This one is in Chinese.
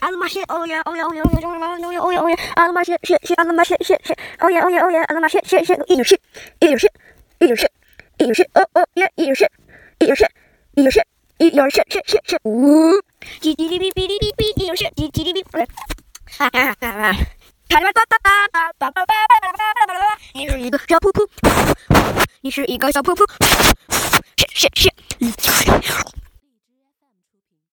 阿勒玛歇，哦耶，哦耶，哦耶，哦耶，哦耶，哦耶，阿勒玛歇，歇歇，阿勒玛歇，歇歇，哦耶，哦耶，哦耶，阿勒玛歇，歇歇，一缕线，一缕线，一缕线，一缕线，哦哦耶，一缕线，一缕线，一缕线，一缕线，一缕线，线线线，呜，哔哔哔哔哔哔，一缕线，哔哔哔，哈哈哈哈哈，哈哈哈哈哈哈哈哈哈叭叭叭叭叭叭叭，你是一个小瀑布，你是一个小瀑布，歇歇歇。